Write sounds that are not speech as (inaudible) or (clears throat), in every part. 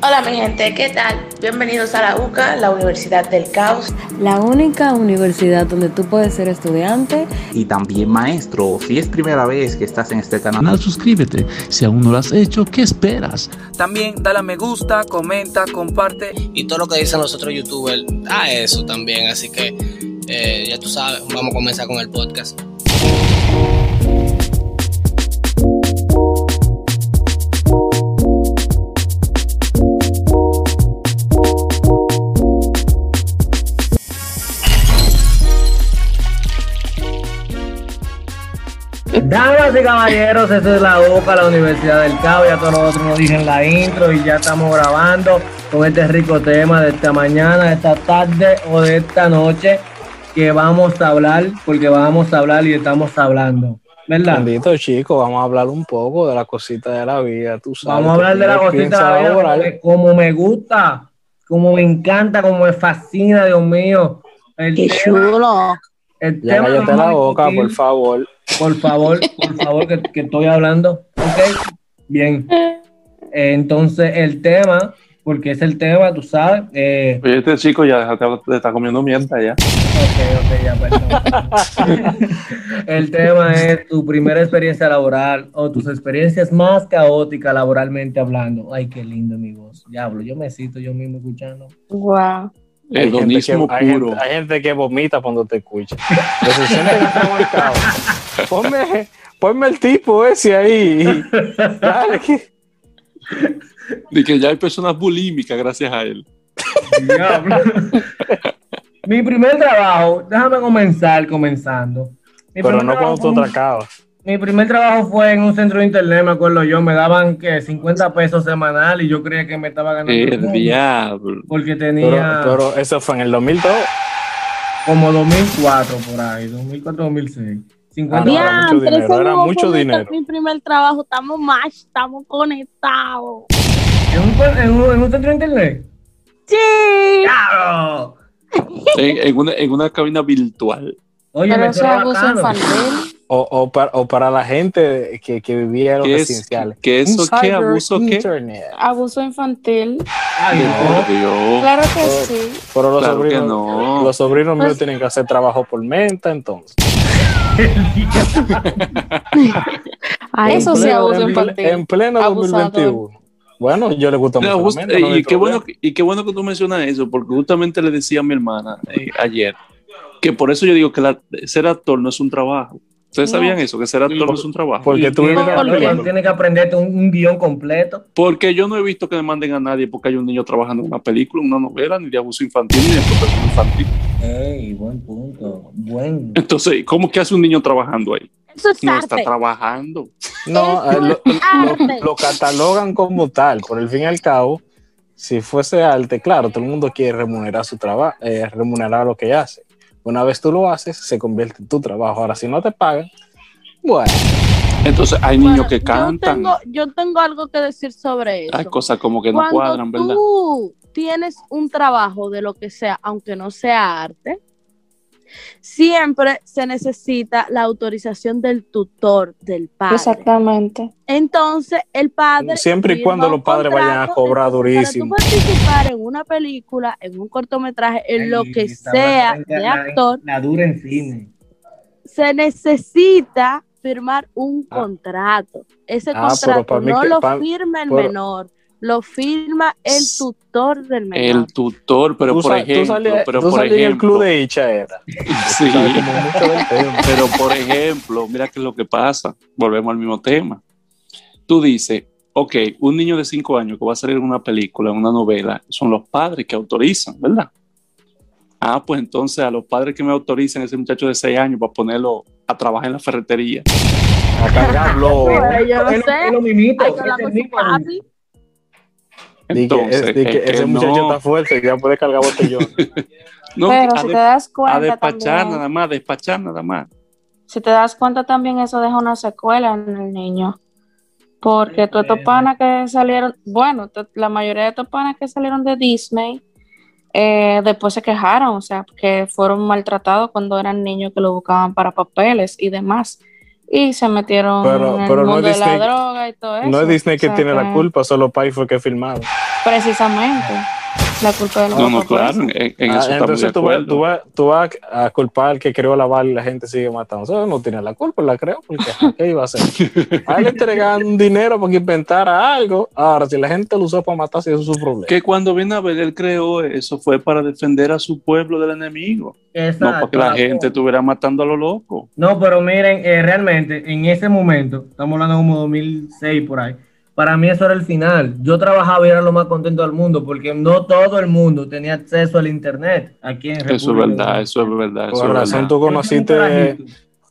Hola mi gente, ¿qué tal? Bienvenidos a la UCA, la Universidad del Caos. La única universidad donde tú puedes ser estudiante y también maestro. Si es primera vez que estás en este canal, suscríbete. Si aún no lo has hecho, ¿qué esperas? También dale a me gusta, comenta, comparte. Y todo lo que dicen los otros youtubers, a eso también. Así que eh, ya tú sabes, vamos a comenzar con el podcast. Damas y caballeros, esta es la UCA, la Universidad del Cabo. Ya todos nosotros nos dicen la intro y ya estamos grabando con este rico tema de esta mañana, de esta tarde o de esta noche que vamos a hablar, porque vamos a hablar y estamos hablando. ¿Verdad? Bendito chico, vamos a hablar un poco de la cosita de la vida, tú sabes. Vamos a hablar de la cosita de la vida, como me gusta, como me encanta, como me fascina, Dios mío. El Qué chulo. El ya tema cállate la boca, por favor. Por favor, por favor, que, que estoy hablando. Ok, bien. Eh, entonces, el tema, porque es el tema, tú sabes. Eh, Oye, este chico ya estar comiendo mierda ya. Ok, ok, ya, perdón. el tema es tu primera experiencia laboral o tus experiencias más caóticas laboralmente hablando. Ay, qué lindo mi voz. Diablo, yo me cito yo mismo escuchando. Wow. El donismo hay gente, puro. hay, gente, hay gente que vomita cuando te escucha. Que que. (laughs) Ponme, ponme el tipo ese ahí. Dale, que... De que ya hay personas bulímicas gracias a él. Mi primer trabajo, déjame comenzar comenzando. Mi Pero no cuando tú atracabas. Mi primer trabajo fue en un centro de internet, me acuerdo yo, me daban que 50 pesos semanal y yo creía que me estaba ganando el El diablo. porque Pero, tenía pero eso fue en el 2002. como 2004 por ahí, 2004, 2006. 50 Ah, no, era mucho dinero, era mucho dinero. Mi primer trabajo, estamos más, estamos conectados. ¿En un, en, un, en un centro de internet. Sí. ¡Claro! En, en una, en una cabina virtual. Oye, Pero me eso es abuso infantil. O, o, para, o para la gente que, que vivía en los ¿Qué es- residenciales. qué eso? ¿Qué abuso? ¿Qué? Abuso infantil. Ay, no. Claro que Oh. sí. Pero los Claro sobrinos, no. los sobrinos míos Pues- tienen que hacer trabajo por menta, entonces. (laughs) A eso sí abuso en, infantil. en pleno Abusador. 2021. Bueno, yo le gusta No, mucho. menta, no y, qué bueno, y qué bueno que tú mencionas eso, porque justamente le decía a mi hermana eh, ayer que por eso yo digo que la- ser actor no es un trabajo. ¿Ustedes No. sabían eso? Que ser actor no es un trabajo. Porque tú que- vives ¿Por qué? Tienes que aprenderte un, un guion completo. Porque yo no he visto que demanden a nadie porque hay un niño trabajando en una película, una novela, ni de abuso infantil, ni de explotación infantil. Ey, buen punto. Buen. Entonces, ¿cómo que hace un niño trabajando ahí? Eso es No arte. está trabajando. No, eh, lo, catalogan como tal. Por el fin y al cabo, si fuese arte, claro, todo el mundo quiere remunerar su trabajo, remunerar lo que hace. Una vez tú lo haces, se convierte en tu trabajo. Ahora, si no te pagan, bueno, Entonces, hay Bueno, niños que Yo cantan. tengo, yo tengo algo que decir sobre eso. Hay cosas como que no Cuando cuadran, ¿verdad? tú tienes un trabajo de lo que sea, aunque no sea arte, siempre se necesita la autorización del tutor, del padre. Exactamente. Entonces, el padre. Siempre y cuando los padres vayan a cobrar entonces, durísimo. Para tú participar en una película, en un cortometraje, en lo que sea de la- actor, La dura en cine. se necesita firmar un contrato. Ese Ah, contrato no que- lo firma el pero- menor, lo firma el tutor del menor. El tutor, pero tú, por ejemplo, pero tú por en el ejemplo, club de Icha, era. (laughs) sí, (laughs) pero por ejemplo, mira qué es lo que pasa. Volvemos al mismo tema. Tú dices, ok, un niño de 5 años que va a salir en una película, en una novela, son los padres que autorizan, ¿verdad? Ah, pues entonces a los padres que me autorizan ese muchacho de 6 años para ponerlo a trabajar en la ferretería. A cargarlo. (laughs) Yo lo- sé. (laughs) es lo mismito, Hay que. Di que, Entonces, es- que es que ese muchacho no. está fuerte, ya puede cargar botellón. (laughs) No, Pero a, si de- te das a cuenta despachar también, nada más, a despachar nada más. si te das cuenta también eso deja una secuela en el niño. Porque todos estos panas que salieron, bueno, la mayoría de estos panas que salieron de Disney, eh, después se quejaron, o sea, que fueron maltratados cuando eran niños que lo buscaban para papeles y demás. Y se metieron Pero- en el pero no mundo es de la Disney- droga y todo eso. No es Disney que O sea tiene la culpa, solo Pai fue que filmaron. Precisamente. La culpa de los No, no, claro, en, en Ah, eso entonces tú, vas- tú, vas, tú vas a culpar al que creó la bala y la gente sigue matando. Eso no tiene la culpa, la creó, porque ¿qué iba a hacer? (laughs) A él le entregan dinero para que inventara algo. Ahora, si la gente lo usó para matarse, eso es su problema. Que cuando viene a ver, él creó eso fue para defender a su pueblo del enemigo. Exacto. No para que la gente estuviera matando a lo loco. No, pero miren, eh, realmente en ese momento, estamos hablando como 2006 por ahí, para mí eso era el final. Yo trabajaba y era lo más contento del mundo porque no todo el mundo tenía acceso al internet aquí en Eso es República verdad, eso es verdad. Eso Por es razón, verdad. tú conociste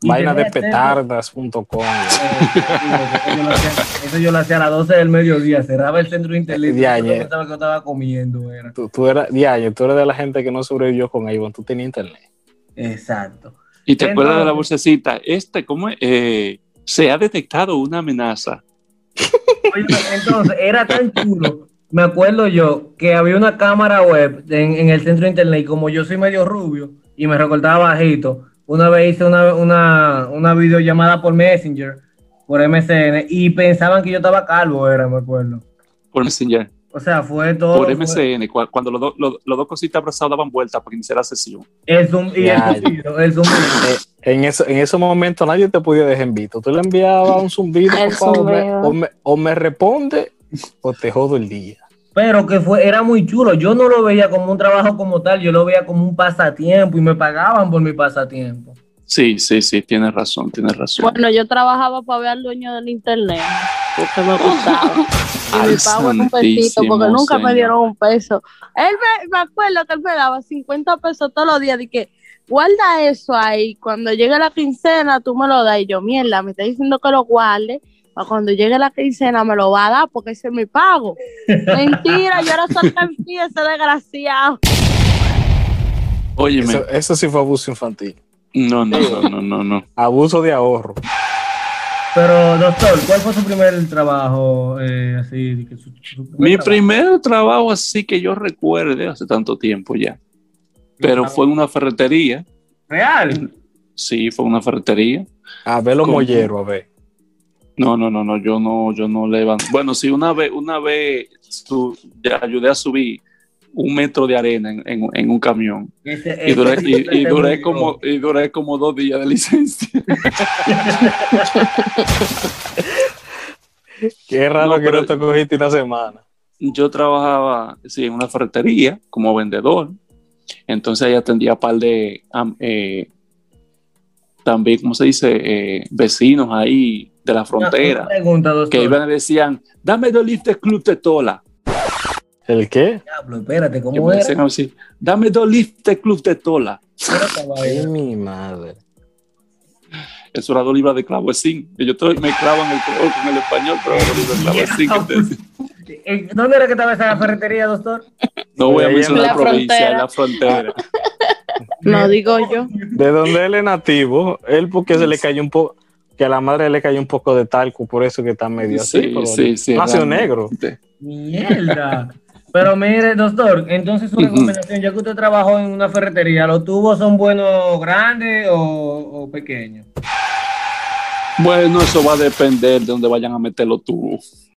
vaina de petardas.com. Eso yo lo hacía- Eso yo lo hacía a las 12 del mediodía, cerraba el centro de internet. De yo que yo estaba comiendo. Era. Tú, tú eras, diario, tú eres de la gente que no sobrevivió con Avon, tú tenías internet. Exacto. Y te acuerdas de la vocecita, este, ¿cómo es? Eh, se ha detectado una amenaza. Entonces, era tan chulo. Me acuerdo yo que había una cámara web en, en el centro de internet y como yo soy medio rubio y me recortaba bajito, una vez hice una, una, una videollamada por Messenger, por MSN, y pensaban que yo estaba calvo, era, me acuerdo. Por Messenger, O sea, fue todo. por fue- cua- cuando los, dos- los- los dos cositas abrazados daban vuelta para iniciar la sesión. El zoom y Ya, el zumbido, el zumbido. En, eso, en ese momento nadie te podía dejar en visto. Tú le enviabas un zumbido, favor, o me- zumbido. o, me, o me responde o te jodo el día. Pero que fue, era muy chulo. Yo no lo veía como un trabajo como tal, yo lo veía como un pasatiempo y me pagaban por mi pasatiempo. Sí, sí, sí, tienes razón, tienes razón. Bueno, yo trabajaba para ver al dueño del internet, porque me gustaba. (laughs) Y me pago en un pesito, porque nunca me dieron un peso. Él me, me acuerdo que él me daba 50 pesos todos los días, de que guarda eso ahí, cuando llegue la quincena tú me lo das, y yo, mierda, me está diciendo que lo guarde, para cuando llegue la quincena me lo va a dar, porque ese es mi pago. (laughs) Mentira, yo era soltempía, ese desgraciado. Óyeme, Eso, eso sí fue abuso infantil. no, no, no, no, no, no. Abuso de ahorro. Pero, doctor, ¿cuál fue su primer trabajo? eh, así, de que su- su primer Mi trabajo? primer trabajo así que yo recuerde hace tanto tiempo ya, pero fue en una ferretería. ¿Real? Sí, fue una ferretería. A ver los ¿Cómo? molleros, a ver. No, no, no, no, yo no, yo no levanto. Bueno, sí, una vez, una vez su- ya ayudé a subir un metro de arena en, en- en un camión. Ese- Y ese duré, y- tipo y se duré murió. como, y duré como dos días de licencia. (laughs) Qué raro No, que no te cogiste una semana. Yo trabajaba sí, en una ferretería como vendedor. Entonces ahí atendía a par de eh, también, ¿cómo se dice? Eh, vecinos ahí de la frontera una pregunta, doctor. que iban y decían, dame dos de club de tola. ¿El qué? Diablo, espérate, ¿cómo así, dame dos litros de club de tola. Ay, mi madre. Eso era dos libras de clavecín. Yo estoy, me clavan el color con el español, pero dos libras de clavecín. te. Eh, ¿Dónde era que estaba esa ferretería, doctor? No voy a en mencionar la la provincia, frontera. en la frontera. (laughs) No digo yo. De donde él es nativo, él porque se le cayó un poco, que a la madre le cayó un poco de talco, por eso que está medio así. Sí, pero sí, sí. Nació realmente. negro. Mierda. Pero mire, doctor, entonces su recomendación, ya que usted trabajó en una ferretería, ¿los tubos son buenos grandes o, o pequeños? Bueno, eso va a depender de dónde vayan a meter los tubos.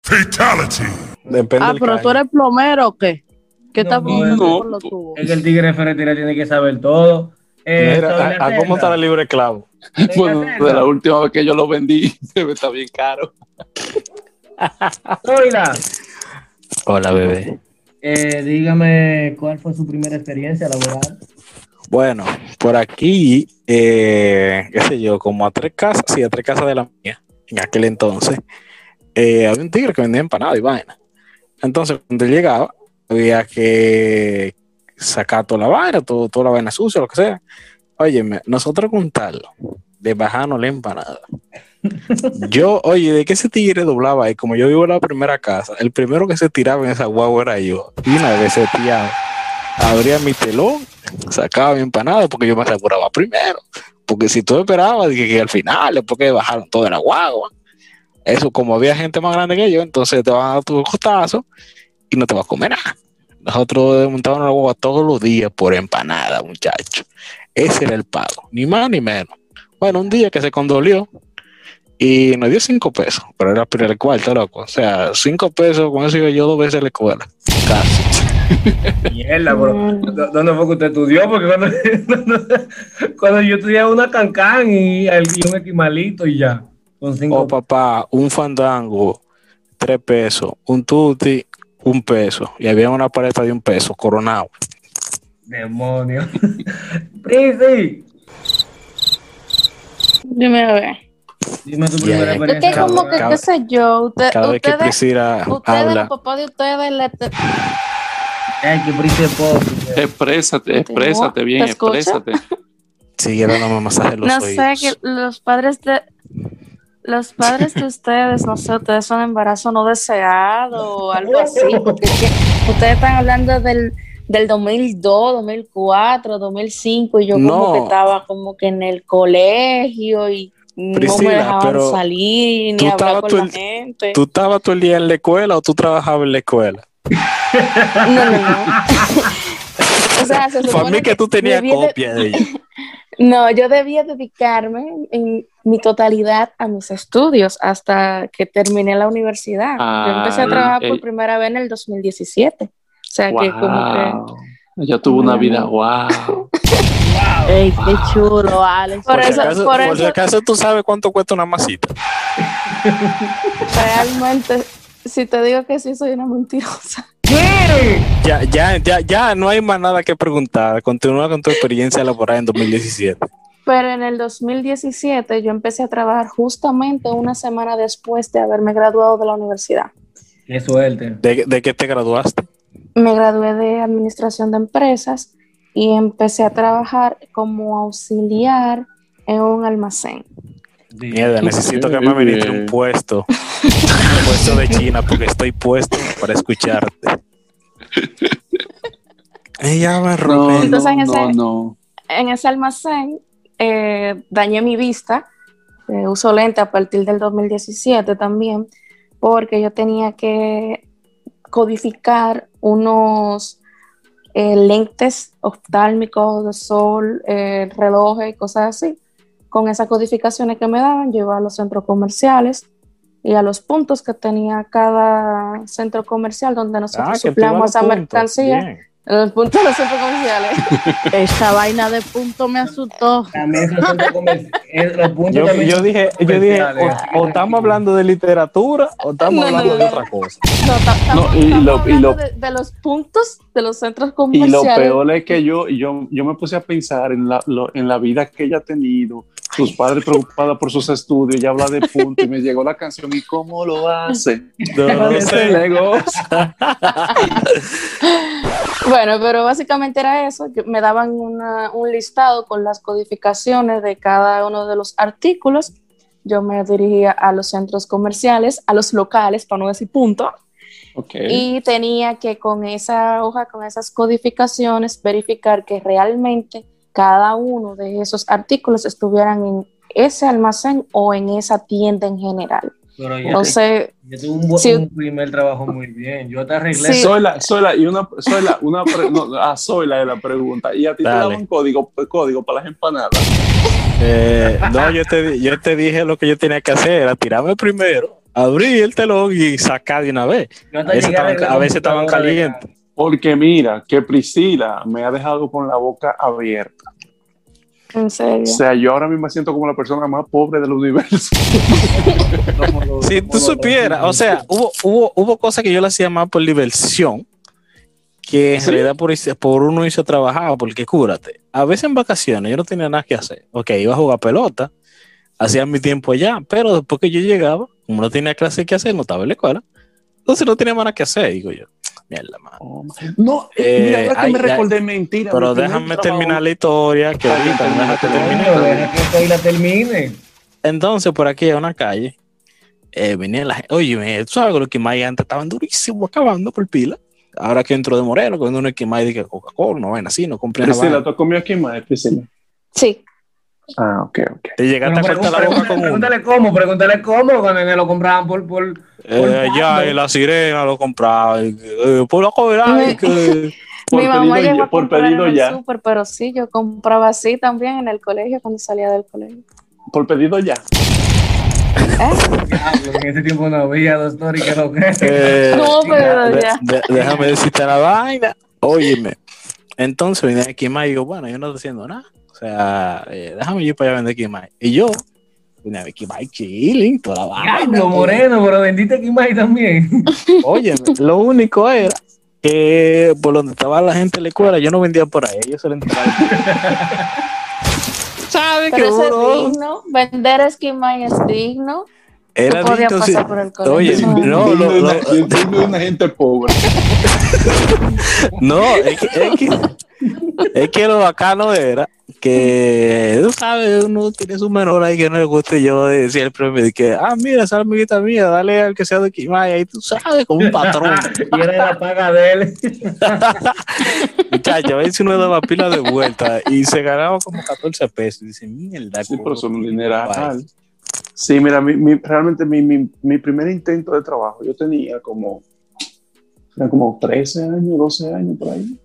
Depende Ah, pero caño. tú eres plomero o qué? ¿Qué No, estás no, no. por los tubos? Es que el tigre de ferretería tiene que saber todo. Eh, Mira, a, a cómo está la libre clavo. Bueno, de la última vez que yo lo vendí, (laughs) debe estar bien caro. Zoila, Hola, bebé. Eh, dígame cuál fue su primera experiencia laboral. Bueno, por aquí, eh, qué sé yo, como a tres casas, sí, a tres casas de la mía, en aquel entonces, eh, había un tigre que vendía empanadas y vaina. Entonces, cuando él llegaba, había que sacar toda la vaina, todo, toda la vaina sucia, lo que sea. Óyeme, nosotros contarlo, de bajarnos la empanada. Yo, oye, de que ese tigre doblaba ahí, como yo vivo en la primera casa, el primero que se tiraba en esa guagua era yo. Y una vez se tiraba, abría mi telón, sacaba mi empanada porque yo me aseguraba primero. Porque si tú esperabas que, que al final, después que bajaron toda la guagua, eso como había gente más grande que yo, entonces te van a dar tu costazo y no te vas a comer nada. Nosotros montábamos la guagua todos los días por empanada, muchachos. Ese era el pago, ni más ni menos. Bueno, un día que se condolió y nos dio cinco pesos, pero era el cuarto, loco. O sea, cinco pesos, con eso iba yo dos veces a la escuela. casi. (laughs) Mierda, bro. ¿Dó- ¿Dónde fue que usted estudió? Porque cuando, (laughs) cuando yo estudiaba una cancán y, un equimalito y ya. Con cinco Oh, papá, un fandango, tres pesos, un tutti, un peso. Y había una paleta de un peso, coronado. Prisi, (laughs) Dime a ver. dime tu primera ya. Es que como que, cada- qué sé yo, usted- Cada vez que ustedes, Priscila ustedes, habla, los papás de ustedes, le, te- Ay, que Prisi es pobre. Exprésate, exprésate bien, exprésate. sigue dándome masaje los no sé, oídos. que los padres de los padres de ustedes, no sé, ustedes son embarazo no deseado o algo así, porque es que ustedes están hablando del, del 2002, 2004, 2005 y yo como que estaba como que en el colegio y no me dejaban pero salir ni hablar con la en- gente. ¿Tú estabas todo el día en la escuela o tú trabajabas en la escuela? No, no, no. o sea, se Para mí que tú tenías de- copia de ella. (laughs) No, yo debía dedicarme en mi totalidad a mis estudios hasta que terminé la universidad. yo empecé a Ay, trabajar por primera vez en el 2017. O sea que como que... Ella tuvo una vida, wow. (laughs) Ey, qué chulo, Alex. Por Por, si eso- acaso, por por eso- acaso tú sabes cuánto cuesta una masita. (laughs) Realmente, si te digo que sí, soy una mentirosa. Ya, ya, ya, ya no hay más nada que preguntar. Continúa con tu experiencia laboral en 2017. Pero en el 2017 yo empecé a trabajar justamente una semana después de haberme graduado de la universidad. Qué suerte. ¿De, de qué te graduaste? Me gradué de administración de empresas y empecé a trabajar como auxiliar en un almacén. Mierda, necesito que me administre un puesto. (laughs) Un puesto de China porque estoy puesto para escucharte. Ella va a No. Entonces, en no, ese- no, no. En ese almacén eh, dañé mi vista, eh, uso lente a partir del 2017 también, porque yo tenía que codificar unos eh, lentes oftálmicos de sol, eh, relojes y cosas así. Con esas codificaciones que me daban, yo iba a los centros comerciales y a los puntos que tenía cada centro comercial donde nosotros Ah, esa puntos. mercancía. Bien. En los puntos de los centros comerciales. (laughs) Esa vaina de punto me asustó. También esos centros comerci- eh, los puntos Yo, también yo dije, yo dije, comerciales, o, o estamos hablando de literatura o estamos No, hablando no, de otra cosa. No, y lo- y hablando lo- de, de los puntos de los centros Y comerciales. lo peor es que yo, yo, yo me puse a pensar en la, lo- en la vida que ella ha tenido, sus padres preocupados por sus estudios, ella habla de punto y me llegó la canción y cómo lo hace. No (laughs) Ese sé. (laughs) Bueno, pero básicamente era eso, me daban una- un listado con las codificaciones de cada uno de los artículos. Yo me dirigía a los centros comerciales, a los locales, para no decir punto, Ok. y tenía que con esa hoja, con esas codificaciones, verificar que realmente cada uno de esos artículos estuvieran en ese almacén o en esa tienda en general. Pero ya yo tuve un, sí. un primer trabajo muy bien. Yo te arreglé. Sí. Soyla, Soyla, y una, Soyla, una pre- no, a Soyla de la pregunta. ¿Y a ti te Dale. daban código, código para las empanadas? Eh, no, yo te, yo te dije lo que yo tenía que hacer, era tirarme primero, abrir el telón y sacar de una vez. Yo A veces estaban, a veces calientes. Porque mira, que Priscila me ha dejado con la boca abierta. En serio. O sea, yo ahora mismo me siento como la persona más pobre del universo. Lo- (laughs) Si tú supieras, o sea, hubo, hubo, hubo cosas que yo le hacía más por diversión, que en ¿Sí? realidad por, por uno hizo trabajar, porque cúrate, a veces en vacaciones yo no tenía nada que hacer, ok, iba a jugar pelota, hacía mi tiempo allá, pero después que yo llegaba, como no tenía clase que hacer, no estaba en la escuela, entonces no tenía más nada que hacer, digo yo, mierda, mano. No, Eh, mira, ahora que ay, me ay, recordé mentira. Pero déjame terminar la historia, que ahorita no deja que termine. Que isla termine. Entonces, por aquí hay una calle, eh, venía la gente, oye, tú sabes que los Kimai antes estaban durísimos, acabando por pila. Ahora que entro de Moreno, cuando uno es Kimai dice Coca-Cola, no ven así, no compré nada. Priscila, ¿tú has comido aquí más, Priscila? Sí, Ah, ok, ok. Te llegaste Pero a cortar la boca con uno. pregúntale cómo, pregúntale cómo, cuando me lo compraban por, por, Eh, ya, en la sirena lo compraba, y eh, por la cobra, Mi- y que- Por mi mamá pedido llegó a por pedido en el ya. súper, pero sí, yo compraba así también en el colegio cuando salía del colegio. Por pedido ya. Diablo, en ese tiempo no había dos stories que lo que. Eh, No, pero ya. de- déjame decirte la vaina. Óyeme. Entonces vine a Kimai y digo, bueno, yo no estoy haciendo nada. O sea, eh, déjame ir para allá a vender Kimai. Y yo vine a ver Kimai chilling, toda la vaina. Diablo, moreno, pero vendiste Kimai también. (laughs) Óyeme, lo único era que por donde estaba la gente en la escuela, yo no vendía por ahí. Yo se lo entregaba. (laughs) ¿Sabes Pero que eso es uno digno. Vender esquimay es digno. era adicto, sí. pasar por el colegio. Oye, no, lo- de una, lo- de una gente pobre. (laughs) No, es que, es que, es que lo bacano era que, tú sabes, uno tiene su menor ahí que no le guste yo de siempre me dije, ah, mira, esa amiguita mía, dale al que sea de Kimaya, y tú sabes, como un patrón. (laughs) y era la paga de él. (laughs) Muchacho, a veces uno daba pila de vuelta y se ganaba como 14 pesos. Y dice, mierda, Sí, ¿cómo pero son dineral. guay?" Sí, mira, mi, mi- realmente mi, mi, mi primer intento de trabajo, yo tenía como, eran como 13 años, 12 años por ahí.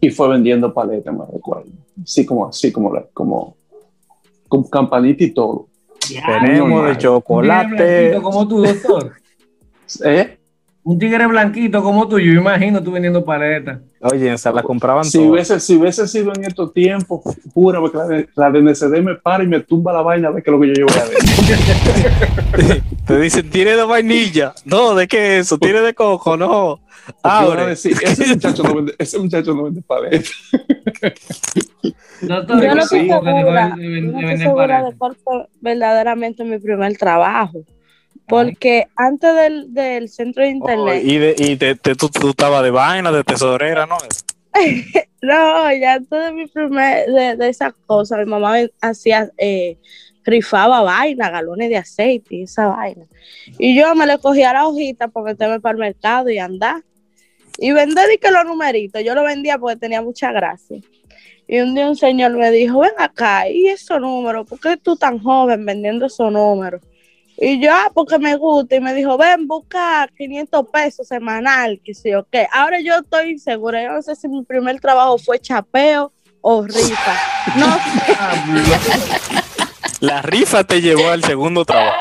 Y fue vendiendo paletas, me recuerdo. Así como, así como, la- como, con campanita y todo. Tenemos de chocolate. como tú, doctor. (laughs) ¿Eh? Un tigre blanquito como tú, yo imagino tú vendiendo paletas. Oye, se la compraban Si todas. hubiese, si hubiese sido en estos tiempos, juro que la, de- la de NCD me para y me tumba la vaina de que es lo que yo llevo adentro. (laughs) Te dicen, tiene de vainilla. No, ¿de qué es eso? Tiene de coco, no. Porque a Abre. decir, ese (laughs) muchacho no vende, ese muchacho no vende paletas. Doctor, Yo no ¿qué estoy segura, no estoy segura de cuál fue verdaderamente mi primer trabajo. Porque antes del, del centro de Oh, internet, y de, y de- de- tú, tú estabas de vaina, de tesorera, ¿no? (laughs) no, ya antes de mi primer, de, de esas cosas, mi mamá hacía, eh, rifaba vaina, galones de aceite y esa vaina. Y yo me le cogía la hojita para meterme para el mercado y andar. Y vender y que los numeritos, yo lo vendía porque tenía mucha gracia. Y un día un señor me dijo, ven acá, ¿y esos números? ¿Por qué tú tan joven vendiendo esos números? Y yo, ah, porque me gusta. Y me dijo, ven, busca 500 pesos semanal, que sé yo qué. Ahora yo estoy insegura. Yo no sé si mi primer trabajo fue chapeo o rifa. No (laughs) sé. La rifa te llevó al segundo trabajo.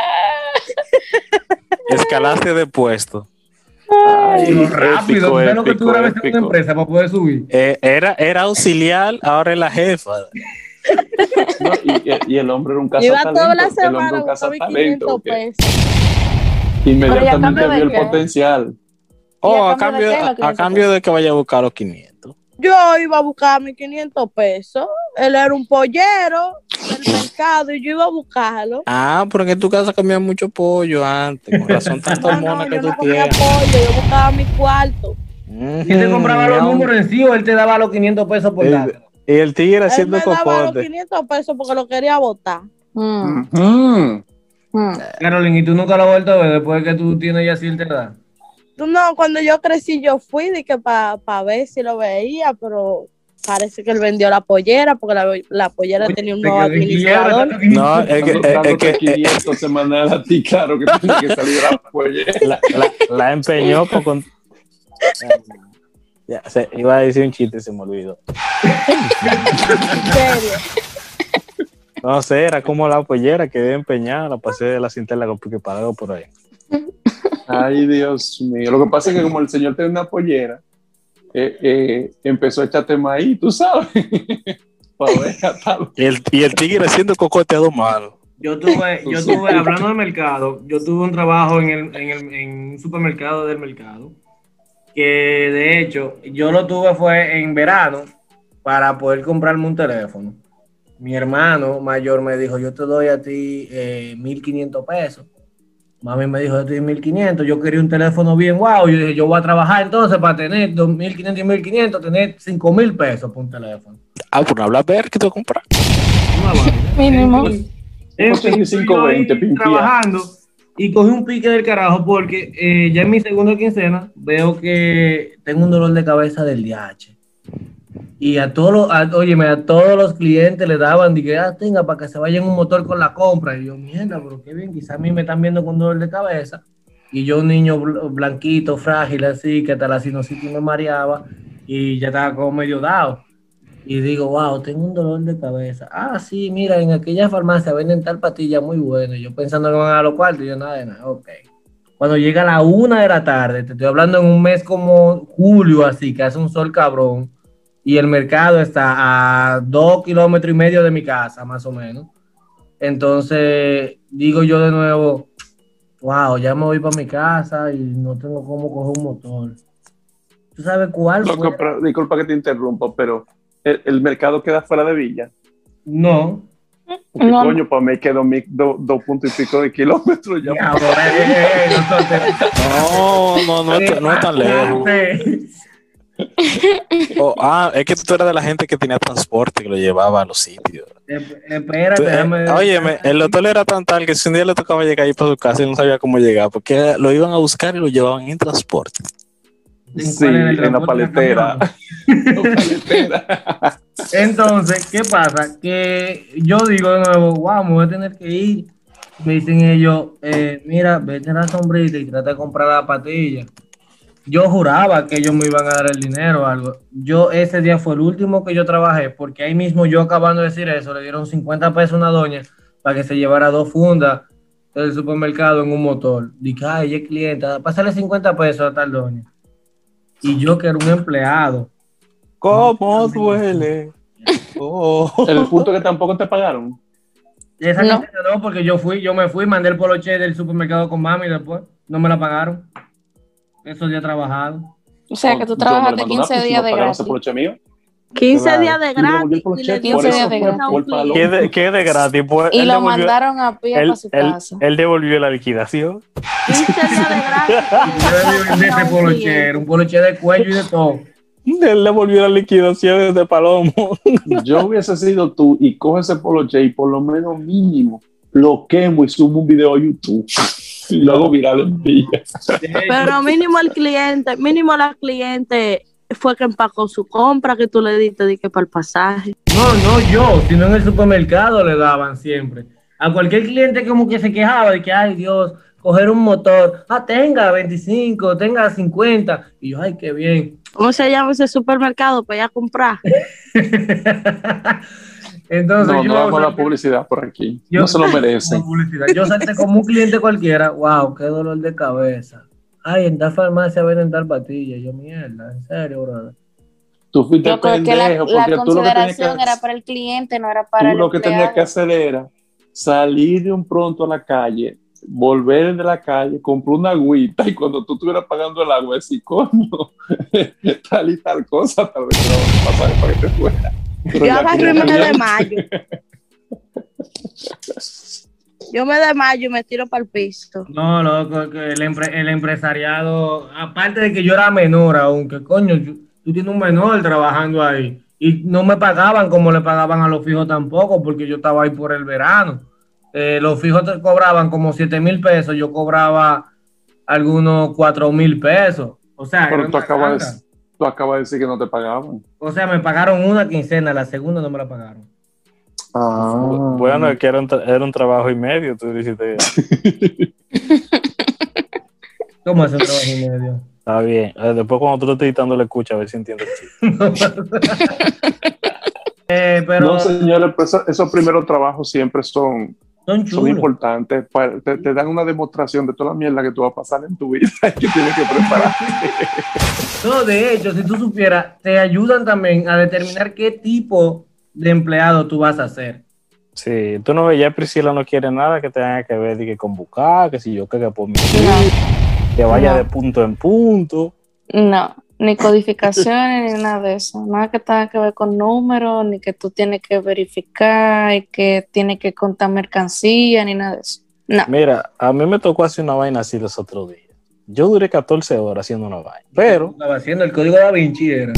Escalaste de puesto. Ay, rápido, épico, lo que tú épico, grabas en una épico. empresa para poder subir. Eh, era, era auxiliar, ahora es la jefa. (laughs) No, y, y el hombre era un Yo iba toda la cazatalento. El semana mis cazatalento. 500 que pesos. Inmediatamente vio el qué? potencial. Oh, a cambio cambio, de qué, a, los a 500 cambio de que vaya a buscar los 500. Yo iba a buscar mis 500 pesos. Él era un pollero del mercado y yo iba a buscarlo. Ah, pero en tu casa comían mucho pollo antes, con razón (laughs) tanta No, no, hormona que yo tú no comía tienes. pollo, yo buscaba mi cuarto. Y él te compraba los números en sí o él te daba los 500 pesos por Eh, dártelo. Y el tigre Él haciendo me daba los cocote. 500 pesos porque lo quería votar. Mm, Ujú. mm. Carolina, ¿y tú nunca lo has vuelto a ver después de que tú tienes ya cierta edad? No, cuando yo crecí yo fui de que para ver si lo veía, pero parece que él vendió la pollera porque la, la pollera tenía un nuevo administrador. tanto 500. No, es que, es- que eh, 500 semanal a ti, claro que tiene que salir la pollera. la, la- la empeñó por con- (laughs) Ya, iba a decir un chiste se me olvidó. En serio. No sé, era como la pollera que empeñada, la pasé de la cinta con pique parado por ahí. Ay, Dios mío. Lo que pasa es que como el señor tiene una pollera, eh, eh, empezó a echarte maíz, tú sabes. (laughs) Y el, y el tigre haciendo cocote a dos manos. Yo tuve, yo tuve, hablando del mercado, yo tuve un trabajo en, el, en, el, en un supermercado del mercado, que de hecho yo lo tuve fue en verano para poder comprarme un teléfono. Mi hermano mayor me dijo, yo te doy a ti eh, 1.500 pesos. Mami me dijo, yo te doy 1.500. Yo quería un teléfono bien guau. Yo dije, yo voy a trabajar entonces para tener 2.500 y 1.500, tener 5.000 pesos por un teléfono. Ah, por no hablar ver que te voy a comprar. Mínimo. Yo ahí 520, pimpía. trabajando y cogí un pique del carajo porque eh, ya en mi segunda quincena veo que tengo un dolor de cabeza del DH. Y a todos los, a- óyeme, a todos los clientes le daban, dije, ah, tenga, para que se vayan un motor con la compra. Y yo, mierda, pero qué bien, quizás a mí me están viendo con dolor de cabeza. Y yo, un niño bl- blanquito, frágil, así, que hasta la sinusitis me mareaba y ya estaba como medio dado. Y digo, wow, tengo un dolor de cabeza. Ah, sí, mira, en aquella farmacia venden tal patilla muy buena. Y yo pensando que van a los cuartos, yo nada de nada, ok. Cuando llega la una de la tarde, te estoy hablando en un mes como julio, así, que hace un sol cabrón, y el mercado está a dos kilómetros y medio de mi casa, más o menos. Entonces, digo yo de nuevo, wow, ya me voy para mi casa y no tengo cómo coger un motor. ¿Tú sabes cuál Loco, fue? pero, disculpa que te interrumpa, pero ¿el, el mercado queda fuera de Villa? No. Porque No. coño, para mí quedó mi- do- dos puntos y pico de kilómetros ya. Eh, eh, eh, No, no, no, es- no es tan lejos. Oh, ah, es que tú eras de la gente que tenía transporte que lo llevaba a los sitios. Esp- Espérate, eh, déjame. óyeme, el hotel era tan tal que si un día le tocaba llegar ahí para su casa y no sabía cómo llegar, porque lo iban a buscar y lo llevaban en transporte. ¿En Sí, en la paletera. (laughs) La paletera. Entonces, ¿qué pasa? Que yo digo de nuevo, wow, me voy a tener que ir. Me dicen ellos, eh, mira, vete a la sombrita y trata de comprar la patilla. Yo juraba que ellos me iban a dar el dinero o algo. Yo ese día fue el último que yo trabajé, porque ahí mismo yo acabando de decir eso, le dieron 50 pesos a una doña para que se llevara dos fundas del supermercado en un motor. Dije, ay, ella es clienta, pásale 50 pesos a tal doña. Y yo que era un empleado. ¿Cómo duele? Oh. (laughs) El punto que tampoco te pagaron. Esa No. no, porque yo fui, yo me fui, mandé el poloche del supermercado con mami y después no me la pagaron. Esos días trabajado. O sea, que tú trabajaste le mandé una 15 pues, días de pagaron gratis. ese poloche mío. 15 Claro. días de gratis. y le dio por 15 eso días de gratis. ¿Qué de, qué de gratis? Pues, Y lo devolvió- mandaron a pie él, para su él- casa. él devolvió la liquidación. 15 días de gratis. (laughs) Yo le ese poloche, era un poloche de cuello y de todo. Él devolvió la liquidación de Palomo. (laughs) Yo hubiese sido tú y coge ese poloche y por lo menos mínimo lo quemo y subo un video a YouTube. (laughs) Y lo hago viral en Villa. Pero mínimo el cliente, mínimo la cliente fue que empacó su compra que tú le diste de que para el pasaje. No, no yo, sino en el supermercado le daban siempre. A cualquier cliente como que se quejaba de que, ay Dios, coger un motor, ah, tenga 25, tenga 50. Y yo, ay, qué bien. ¿Cómo se llama ese supermercado para ir a comprar? (laughs) Entonces No, yo, no a la publicidad por aquí. yo- No se lo merecen. Yo salté como un cliente cualquiera, wow, qué dolor de cabeza. Ay, en tal farmacia venden tal patilla. Yo, mierda, en serio, brother. Tú fuiste Yo creo que la, pendejo la porque tú lo que tenías era para el cliente, no era para tú el lo que tenías que empleado. hacer era salir de un pronto a la calle, volver de la calle, comprar una agüita y cuando tú estuvieras pagando el agua, decir, coño, (laughs) tal y tal cosa, tal vez un pasaje para que te fuera. Pero Yo como me cambiaron- desmayo. Yo me desmayo y me tiro para el piso. No, loco, que el, empre- el empresariado, aparte de que yo era menor aún, que coño, yo- tú tienes un menor trabajando ahí. Y no me pagaban como le pagaban a los fijos tampoco, porque yo estaba ahí por el verano. Eh, los fijos te cobraban como 7 mil pesos, yo cobraba algunos 4 mil pesos. O sea, Pero tú acabas, tú acabas de decir que no te pagaban. o sea, me pagaron una quincena, la segunda no me la pagaron. Ah. Bueno, es que era un, tra- era un trabajo y medio, tú dijiste. (laughs) ¿Cómo hace un trabajo y medio? Está bien. Eh, Después cuando tú lo estés editando, le escucha a ver si entiendes el chiste. (laughs) Eh, pero No, señores, pues eso- esos primeros trabajos siempre son, son importantes. te, te dan una demostración de toda la mierda que tú vas a pasar en tu vida (laughs) y que tienes que preparar. No, de hecho, si tú supieras, te ayudan también a determinar qué tipo de empleado tú vas a ser. Sí, tú no ves, ya Priscila no quiere nada que tenga que ver que con buscar, que si yo que, por mi que vaya No. de punto en punto. No, ni codificaciones (laughs) ni nada de eso. Nada que tenga que ver con números, ni que tú tienes que verificar, y que tienes que contar mercancía, ni nada de eso. No. Mira, a mí me tocó hacer una vaina así los otros días. Yo duré 14 horas haciendo una vaina, pero Estaba haciendo el código da Vinci, era.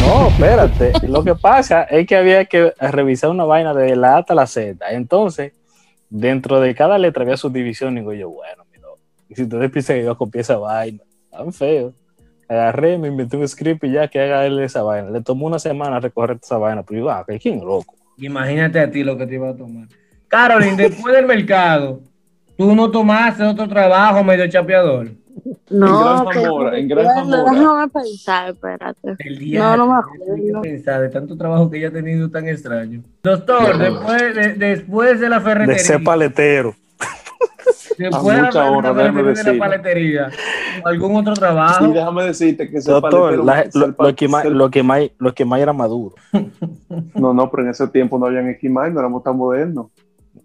no, espérate. (laughs) Lo que pasa es que había que revisar una vaina de la A hasta la Z. Entonces, dentro de cada letra había subdivisión. Y digo yo, bueno, mira, y si ustedes piensan que yo copié esa vaina, tan feo. Agarré, me inventé un script y ya que haga él esa vaina. Le tomó una semana recorrer esa vaina, pero digo, ah, quién loco. Imagínate a ti lo que te iba a tomar. Caroline, después del mercado, tú no tomaste otro trabajo medio chapeador. No, Gran que- Zamora, en Gran déjame- pensar, espérate. El día No, no me acuerdo. pensar de tanto trabajo que ella ha tenido tan extraño. Doctor, después de, después de la De ferretería. ser paletero. Después de la, A muchas horas, de la déjame ferretería, de la paletería. ¿Algún otro trabajo? Y déjame decirte que ese Doctor, paletero- la- lo, lo que más, lo, que más, lo que más era maduro. (laughs) No, no, pero en ese tiempo no habían esquimal, no éramos tan modernos.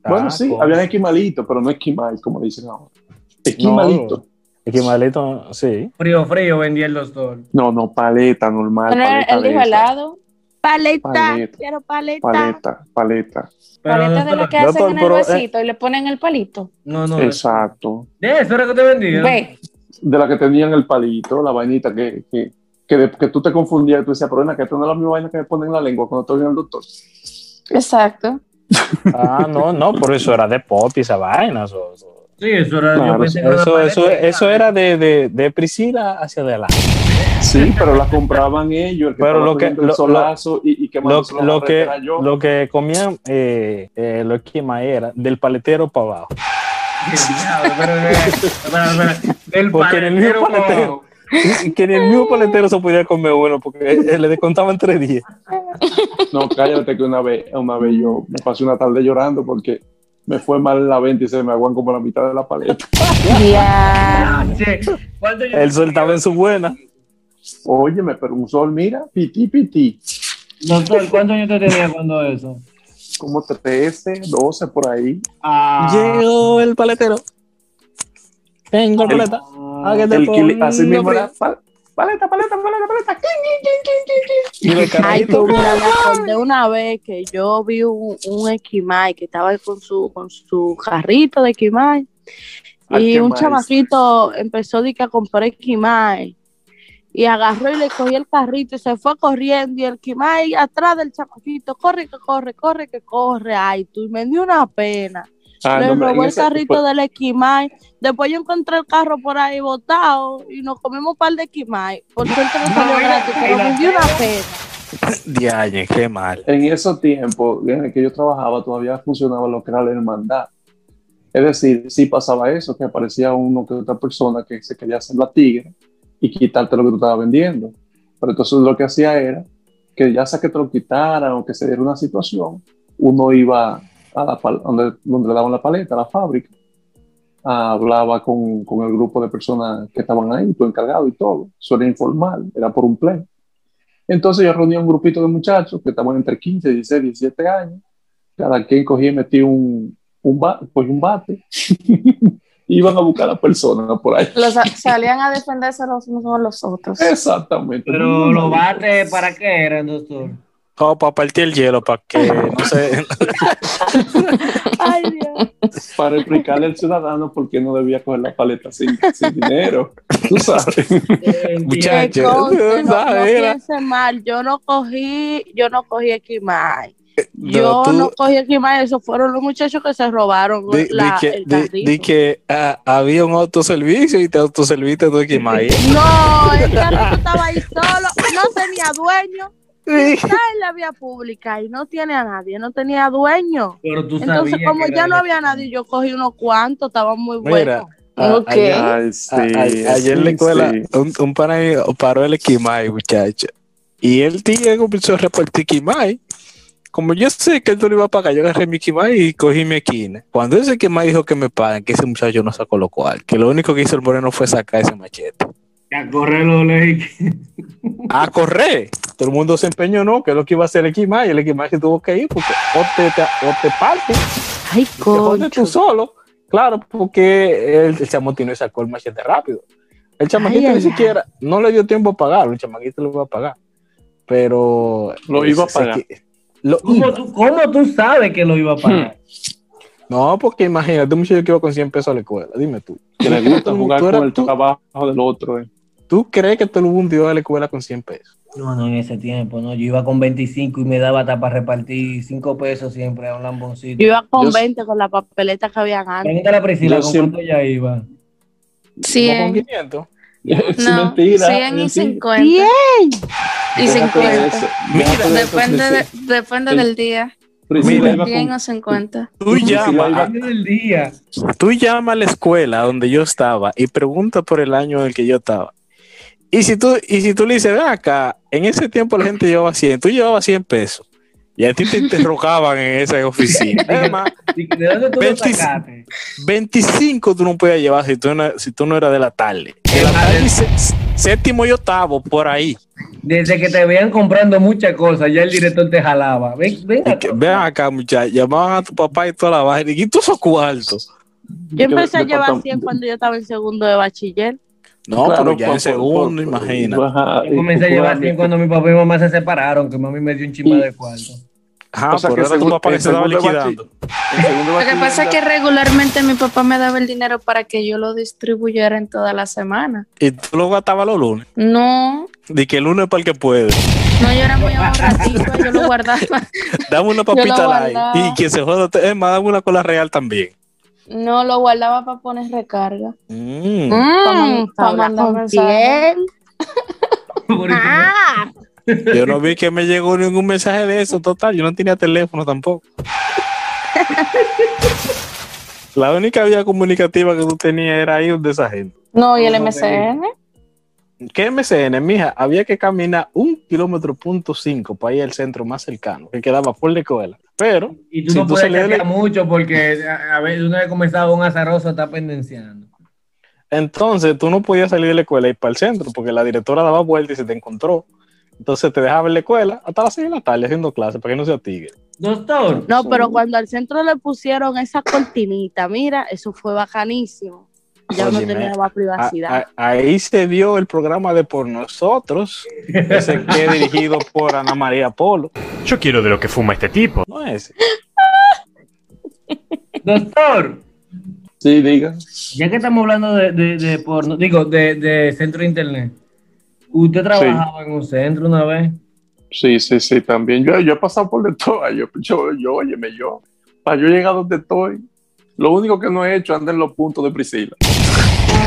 bueno, sí, habían esquimalitos, pero no esquimal, como dicen ahora. Esquimalito. Esquimalito, sí. Frío, frío vendía el doctor. No, no, paleta normal. Pero paleta él de dijo helado. Paleta, Paleta. quiero paleta. Paleta, paleta. Pero Paleta de la que hacen en el eh, vasito y le ponen el palito. No, no. Exacto. ¿De eso era que te vendía? Ve. De la que tenían el palito, la vainita que, que, que, de- que tú te confundías y tú decías, pero ven, que esto no es la misma vaina que me ponen en la lengua cuando estoy en el doctor. Exacto. Ah, no, no, por eso era de pop y esa vaina. Eso, eso, Sí, eso era. Claro, que eso, eso, paleta. eso era de, de, de Priscila hacia adelante. Sí, pero la compraban ellos, el que Pero lo que- lo- solazo y, y Lo, quemándose la lo barreta que, yo. lo que comían eh, eh, los era del paletero para abajo. Eh, Del Porque en el mismo paletero y que en el mismo paletero se podía comer uno, porque eh, le descontaban tres días. No, cállate que una vez, una vez yo me pasé una tarde llorando porque me fue mal en la venta y se me aguan como la mitad de la paleta. (laughs) Ya. Ah, che, ¿cuánto yo- Él soltaba en su buena. Óyeme, pero un sol, mira, piti, piti. Doctor, ¿cuántos años te tenía cuando eso? Como 13, 12 por ahí. Ah, Llegó el paletero. Tengo El- paleta. Ah, El kili- así mismo era, pal- paleta, paleta, paleta, paleta. Ay, tú, mira, me acordé una vez que yo vi un, un esquimay que estaba con su, con su carrito de esquimay Ay, y un chamaquito empezó de que a comprar esquimay y agarró y le cogió el carrito y se fue corriendo y el esquimay atrás del chamaquito, corre que corre, corre que corre, ay, tú, y me dio una pena. Ah, le no, robó el carrito pues, del esquimay. Después yo encontré el carro por ahí botado y nos comimos un par de esquimay. Por suerte no salió gratis, pero mira. me dio una pena. (laughs) Diañe, qué mal. En esos tiempos en el que yo trabajaba todavía funcionaba lo que era la hermandad. Es decir, sí pasaba eso, que aparecía uno que otra persona que se quería hacer la tigre y quitarte lo que tú estabas vendiendo. Pero entonces lo que hacía era que ya sea que te lo quitaran o que se diera una situación, uno iba a la donde, donde le daban la paleta, a la fábrica, hablaba con, con el grupo de personas que estaban ahí, tu encargado y todo. Eso era informal, era por un play. Entonces yo reuní un grupito de muchachos que estaban entre 15, 16, 17 años. Cada quien cogía y metía un, un, ba- pues un bate. (laughs) Iban a buscar a la persona por ahí. Los a- salían a defenderse los unos a los otros. Exactamente. Pero los bates, ¿para qué eran, doctor? Para partir el hielo, para que no se. (laughs) Ay, Dios. Para explicarle al ciudadano por qué no debía coger la paleta sin, sin dinero. Tú sabes. Muchacho. Que conste, no, no piense mal, yo no cogí, yo no cogí esquimay. No, Yo tú- no cogí esquimay, esos fueron los muchachos que se robaron Di, di la, que, el di- di que ah, había un autoservicio y te autoserviste tú aquí, Maya. No, el carrito estaba ahí solo, no tenía dueño. Está en la vía pública y no tiene a nadie, no tenía dueño. Pero tú Entonces, sabías como ya no había nadie, yo cogí unos cuantos, estaban muy Mira, buenos. a- ayer, Ay, sí, a- a- ayer en la escuela, sí. un, un pana paró el esquimay, muchacho. Y el tío comenzó a repartir esquimay. Como yo sé que él no lo iba a pagar, yo agarré mi esquimay y cogí mi esquina. Cuando ese esquimay dijo que me paguen, que ese muchacho no sacó lo cual, que lo único que hizo el moreno fue sacar ese machete. A correr los leyes. (laughs) a correr. Todo el mundo se empeñó, ¿no? Que es lo que iba a hacer el Equimay. El Equimay se tuvo que ir porque o te, te- o te parte, Ay, te jodes tú solo. Claro, porque el, el chamotino sacó el machete rápido. El chamaquito Ay, ni ay, siquiera, no le dio tiempo a pagarlo. El chamaquito lo iba a pagar. Pero. Lo iba a pagar. se- lo ¿Cómo iba. tú, ¿Cómo tú sabes que lo iba a pagar? No, porque imagínate, un muchacho que iba con 100 pesos a la escuela. Dime tú. Que le gusta (laughs) jugar tú con el tú- trabajo del otro. eh. ¿Tú crees que todo el mundo iba a la escuela con 100 pesos? No, no, en ese tiempo, no. Yo iba con 25 y me daba hasta para repartir 5 pesos siempre a un lamboncito. Yo iba con Yo- 20 con la papeleta que habían antes. Pregúntale a Priscila con siempre- cuánto ella iba. ¿Cómo con 100. 500? (laughs) Es No, mentira. 100 y es mentira. 50. Bien. Y Déjate de 50. eso, déjate de eso, Depende, de- depende El- del día. Priscila iba 100 con- o 50. Tú llamas, a- Depende del día. tú llamas a la escuela donde yo estaba y pregunta por el año en el que yo estaba. Y si tú, y si tú le dices, ven acá, en ese tiempo la gente llevaba 100, tú llevabas 100 pesos. Y a ti te interrogaban en esa oficina. (laughs) Además, ¿De de dónde tú lo 25. sacaste? 25 tú no podías llevar si tú no, si tú no eras de la tarde. De la tarde sé- séptimo y octavo, por ahí. Desde que te veían comprando muchas cosas, ya el director te jalaba. Ven, que, ven acá, muchachos, llamaban a tu papá y toda la vaina. ¿Y tú esos cuartos? Yo empecé a llevar Departam- 100 cuando yo estaba en segundo de bachiller. No, Claro, pero ya por- en segundo, por- por- imagina. Yo comencé a llevar 100 cuando mi papá y mamá se separaron, que mami me dio un chimba de cuarto. Ajá, o sea, que tu papá se estaba liquidando. Lo que pasa es que regularmente mi papá me daba el dinero para que yo lo distribuyera en toda la semana. Y tú lo gastabas los lunes. No, Di que el lunes es para el que puede. no, yo era muy ahorrativa, yo lo guardaba. (laughs) Dame una papita light. Y quien se joda, es más, dame una cola real también. No, lo guardaba para poner recarga. Mm. man- pa' habla mandar mensaje. (laughs) Ah, Yo no vi que me llegó ningún mensaje de eso, total. Yo no tenía teléfono tampoco. (laughs) La única vía comunicativa que tú tenías era ir de esa gente. No, y el MCN. ¿Qué MCN, mija? Había que caminar un kilómetro punto cinco para ir al centro más cercano, que quedaba por la escuela. Pero, Y tú si no tú puedes mucho porque a, a ver, una vez comenzaba un azaroso está pendenciando. entonces tú no podías salir de la escuela y ir para el centro, porque la directora daba vuelta y se te encontró. Entonces te dejaba en la escuela hasta las 6 de la tarde haciendo clases para que no se tigre. Doctor, No, pero cuando al centro le pusieron esa cortinita, mira, eso fue bacanísimo. Ya uno Óyeme, tenía más privacidad. A- a- ahí se dio el programa de Por Nosotros, ese que es dirigido (laughs) por Ana María Polo. Yo quiero de lo que fuma este tipo. No es. (laughs) doctor, Sí, diga. ya que estamos hablando de, de, de porno, digo, de, de centro de internet, ¿usted trabajaba en un centro una vez? Sí, sí, sí, también. Yo, yo he pasado por de todo. Yo, yo, yo, óyeme, yo. Para yo llegar donde estoy, lo único que no he hecho es andar en los puntos de Priscila.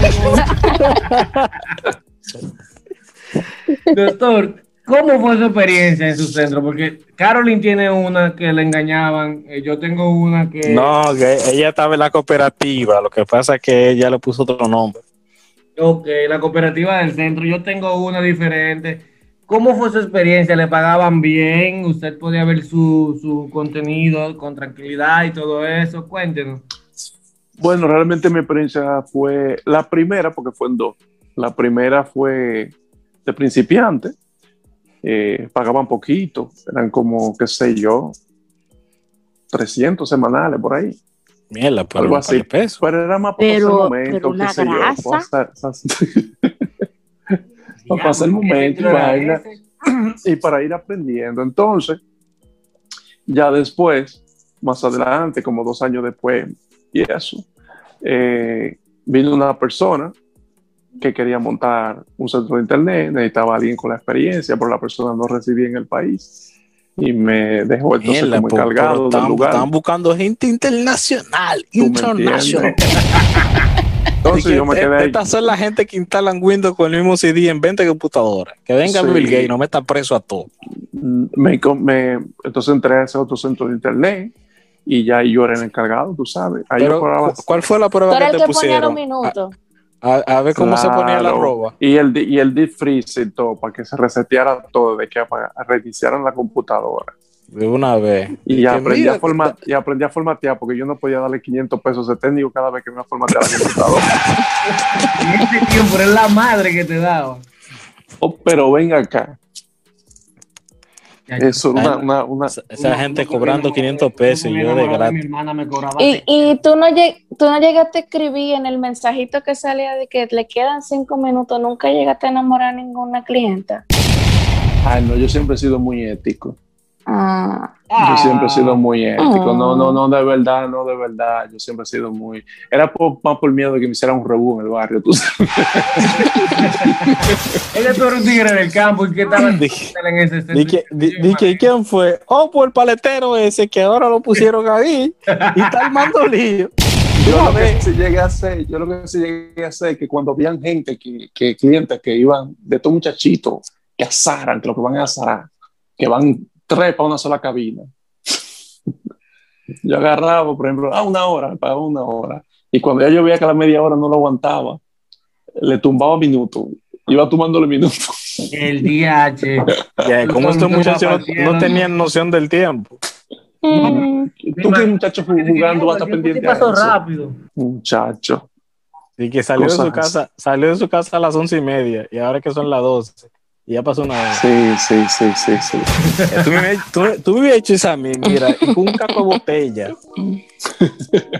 (laughs) Doctor, ¿cómo fue su experiencia en su centro? Porque Caroline tiene una que le engañaban, eh, yo tengo una que... No, que ella estaba en la cooperativa, lo que pasa es que ella le puso otro nombre. Ok, la cooperativa del centro, yo tengo una diferente. ¿Cómo fue su experiencia? ¿Le pagaban bien? ¿Usted podía ver su, su contenido con tranquilidad y todo eso? Cuéntenos. Bueno, realmente mi experiencia fue la primera, porque fue en dos. La primera fue de principiante, eh, pagaban poquito, eran como, qué sé yo, 300 semanales por ahí, Mierda, pero algo así. pesos. Pero era más para Pero- pasar el momento, qué sé yo, grasa. para pasar- (laughs) para pasar el momento y vaina. (clears throat) y para ir aprendiendo. Entonces, ya después, más adelante, como dos años después, y eso, eh, vino una persona que quería montar un centro de internet, necesitaba a alguien con la experiencia, pero la persona no residía en el país y me dejó entonces Mierda, como encargado del estaban, lugar. estaban buscando gente internacional. Me entiendes. (laughs) Entonces Dije, yo me "E- quedé ahí. Estas son la gente que instalan Windows con el mismo CD en 20 computadoras. Que venga Sí. Bill Gates no meta preso a todos. me, me- entonces entré a ese otro centro de internet y ya yo era el encargado, tú sabes. Ahí Pero, yo cobraba ¿cu- ¿cuál fue la prueba que el te que pusieron? minutos. A, a ver cómo se ponía la roba. Y el, y el deep freeze y todo, para que se reseteara todo, de que reiniciaran la computadora. De una vez. Y, Que aprendí, mira, a forma- y aprendí a formatear, porque yo no podía darle 500 pesos de técnico cada vez que me iba a formatear la computadora. (laughs) En ese tiempo era la madre que te daba. Oh, pero ven acá. Ya, Eso era una, Ay, una, una- Esa, gente cobrando que me 500 enamoré- pesos y yo de gratis. Y, y tú no, lleg- tú no llegaste a escribir en el mensajito que salía de que le quedan cinco minutos, nunca llegaste a enamorar a ninguna clienta. Ay, no, yo siempre he sido muy ético. Ah, Yo siempre he sido muy ético. Ah. No, no, no, de verdad, no, de verdad. Yo siempre he sido muy. Era por- más por miedo de que me hicieran un rebú en el barrio, tú sabes. (laughs) Él es todo un tigre del campo y que estaba Dije- en ese. Dije, di- dije, ¿y quién fue? Oh, por el paletero ese que ahora lo pusieron ahí y está armando lío. Yo lo que sí llegué a hacer, yo lo que sí llegué a hacer es que cuando habían gente, que, que clientes que iban de estos muchachitos que azaran, que lo que van a azar, que van tres para una sola cabina. Yo agarraba, por ejemplo, a una hora, pagaba una hora. Y cuando ya yo veía que a la media hora no lo aguantaba, le tumbaba minutos. Iba tumbándole minutos. El DH. (laughs) Ya, como estos muchachos no, no tenían noción del tiempo. Tú que muchacho jugando vas a estar pendiente. pasó rápido. Muchacho. Y que salió de su Cosas. casa, salió de su casa a las once y media y ahora que son las doce. Y ya pasó una hora. Sí, sí, sí, sí, sí. Tú me, tú, tú me hubieras hecho eso a mí, mira, y con un caco de botella.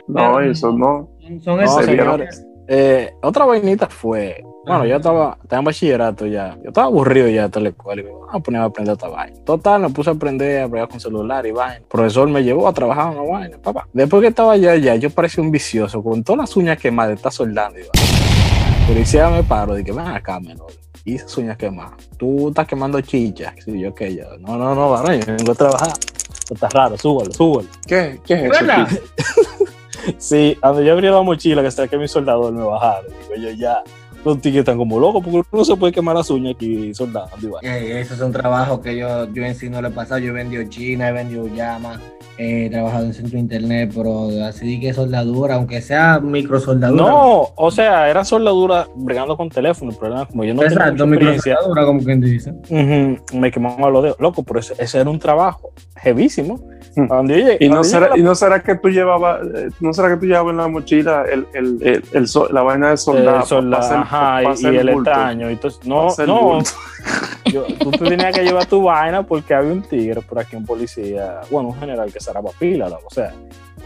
No, eso no. Son No, esos señores. Eh, otra vainita fue, bueno, yo estaba, estaba en bachillerato ya, yo estaba aburrido ya de toda la escuela y me vamos a poner a aprender esta vaina. Total, me puse a aprender a bregar con celular y vaina. El profesor me llevó a trabajar en una vaina, papá. Después que estaba allá, ya, yo parecía un vicioso con todas las uñas quemadas, estar soldando y vaina. Policía me paro, dije, ven acá, menor. Y esas uñas quemadas. Tú estás quemando chichas. Sí, yo que yo. No, no, no, varón, yo vengo a trabajar. Esto está raro, súbalo, súbalo. ¿Qué, qué es eso? (laughs) Sí, cuando yo abrí la mochila que saqué mi soldador, me bajaron. Digo yo, ya, los tigres están como locos porque uno no se puede quemar las uñas aquí soldando. vaina. Eh, esos son trabajos que yo, yo en sí no le he pasado. Yo he vendido China, he vendido llama, he trabajado en centro de internet, pero así que soldadura, aunque sea microsoldadura. No, o sea, era soldadura bregando con teléfono. El problema, como yo no tenía Exacto, mucha microsoldadura, como quien dice. ujú, me quemaba los dedos. Loco, pero ese, ese era un trabajo heavísimo. Hmm. Cuando llegué- ¿Y no, será, ¿Y no será que tú llevabas, eh, no será que tú llevabas en la mochila el, el, el, el so- la vaina de soldado? eh, ajá, y- hacer y, el bulto? Entonces, Pa no, no, yo- tú te tenías que llevar tu vaina porque había un tigre por aquí, un policía, bueno, un general que zaraba pila, loco, o sea,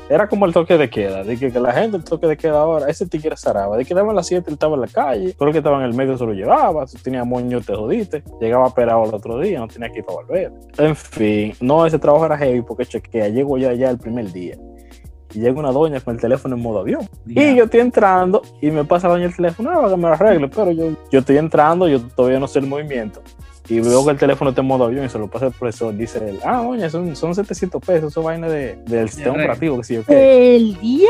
era como el toque de queda, de que, que la gente, el toque de queda ahora, ese tigre zaraba, de que daban las 7, él estaba en la calle, todo lo que estaba en el medio se lo llevaba, si tenía moño te jodiste, llegaba operado el otro día, no tenía que ir para volver. En fin, no, ese trabajo era heavy porque chequea, llego ya ya el primer día. Y llega una doña con el teléfono en modo avión. Y yo estoy entrando y me pasa la doña el teléfono, ah, que me lo arregle, pero yo, yo estoy entrando, yo todavía no sé el movimiento. Y veo que el teléfono está en modo avión y se lo pasa al profesor. Dice él, ah, doña, son, son 700 pesos, eso vaina de, del sistema operativo, que sí, yo qué. El día.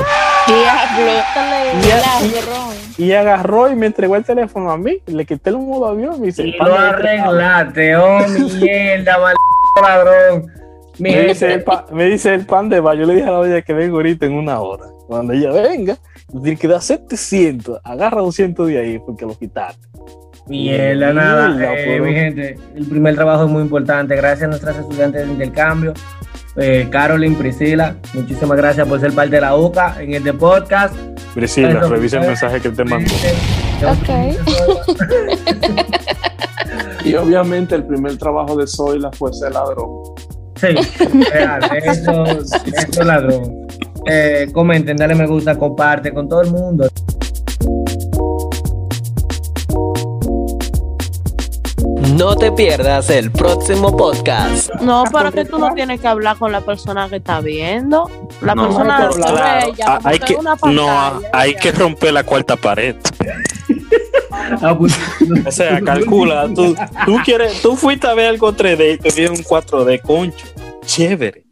Y agarró y me entregó el teléfono a mí, le quité el modo avión y me dice, Y "Pan lo arreglaste, oh (laughs) mierda, maldito ladrón. Me, dice el gente, pa- me dice el pan de va. Yo le dije a la doña que vengo ahorita en una hora. Cuando ella venga, tiene que dar 700. Agarra 200 de ahí porque lo quitaste. Mierda, nada. Mierda, Eh, mi gente, el primer trabajo es muy importante. Gracias a nuestras estudiantes de intercambio. Eh, Carolyn, Priscila, muchísimas gracias por ser parte de la UCA en este podcast. Priscila, revisa el mensaje que te mandó. (laughs) Y obviamente el primer trabajo de Zoila fue ser ladrón. Sí, real, eso, (laughs) eso es ladrón. Eh, comenten, dale me gusta, comparte con todo el mundo. No te pierdas el próximo podcast. No, pero que tú no tienes que hablar con la persona que está viendo. La No, persona lo claro, ah, como hay que una no, pantalla, hay que romper la cuarta pared. (laughs) Ah, pues, O sea, calcula, tú, tú quieres, tú fuiste a ver algo 3D y te dieron un 4D, concho. Chévere.